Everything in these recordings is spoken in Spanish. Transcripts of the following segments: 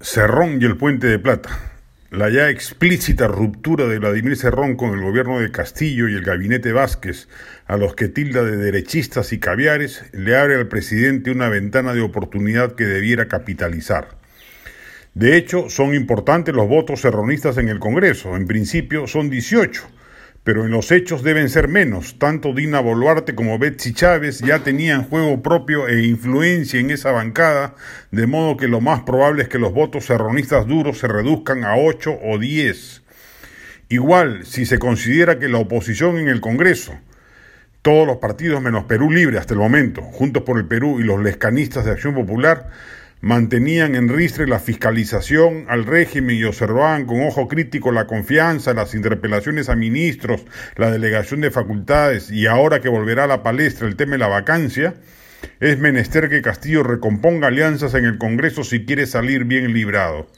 Cerrón y el Puente de Plata. La ya explícita ruptura de Vladimir Cerrón con el gobierno de Castillo y el gabinete Vázquez, a los que tilda de derechistas y caviares, le abre al presidente una ventana de oportunidad que debiera capitalizar. De hecho, son importantes los votos cerronistas en el Congreso. En principio son 18 pero en los hechos deben ser menos. Tanto Dina Boluarte como Betsy Chávez ya tenían juego propio e influencia en esa bancada, de modo que lo más probable es que los votos serronistas duros se reduzcan a 8 o 10. Igual, si se considera que la oposición en el Congreso, todos los partidos menos Perú Libre hasta el momento, Juntos por el Perú y los lescanistas de Acción Popular, mantenían en ristre la fiscalización al régimen y observaban con ojo crítico la confianza, las interpelaciones a ministros, la delegación de facultades y ahora que volverá a la palestra el tema de la vacancia, es menester que Castillo recomponga alianzas en el Congreso si quiere salir bien librado.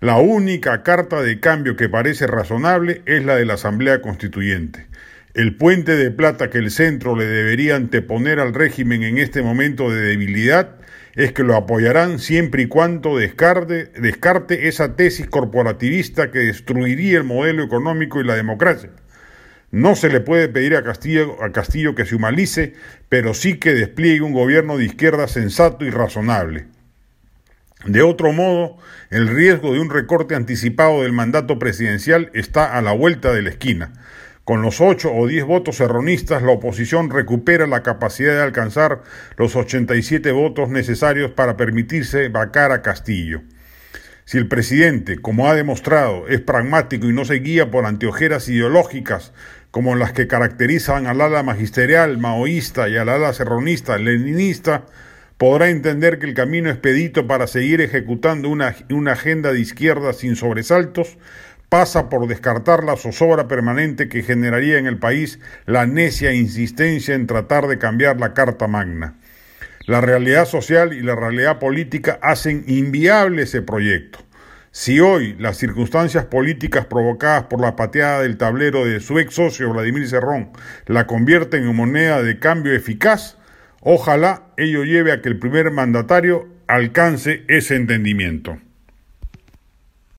La única carta de cambio que parece razonable es la de la Asamblea Constituyente. El puente de plata que el centro le debería anteponer al régimen en este momento de debilidad es que lo apoyarán siempre y cuando descarte, esa tesis corporativista que destruiría el modelo económico y la democracia. No se le puede pedir a Castillo, a Castillo que se humanice, pero sí que despliegue un gobierno de izquierda sensato y razonable. De otro modo, el riesgo de un recorte anticipado del mandato presidencial está a la vuelta de la esquina. Con los ocho o diez votos erronistas, la oposición recupera la capacidad de alcanzar los 87 votos necesarios para permitirse vacar a Castillo. Si el presidente, como ha demostrado, es pragmático y no se guía por anteojeras ideológicas como las que caracterizan al ala magisterial maoísta y al ala serronista leninista, podrá entender que el camino expedito para seguir ejecutando una, una agenda de izquierda sin sobresaltos pasa por descartar la zozobra permanente que generaría en el país la necia insistencia en tratar de cambiar la Carta Magna. La realidad social y la realidad política hacen inviable ese proyecto. Si hoy las circunstancias políticas provocadas por la pateada del tablero de su ex socio Vladimir Cerrón la convierten en moneda de cambio eficaz, ojalá ello lleve a que el primer mandatario alcance ese entendimiento.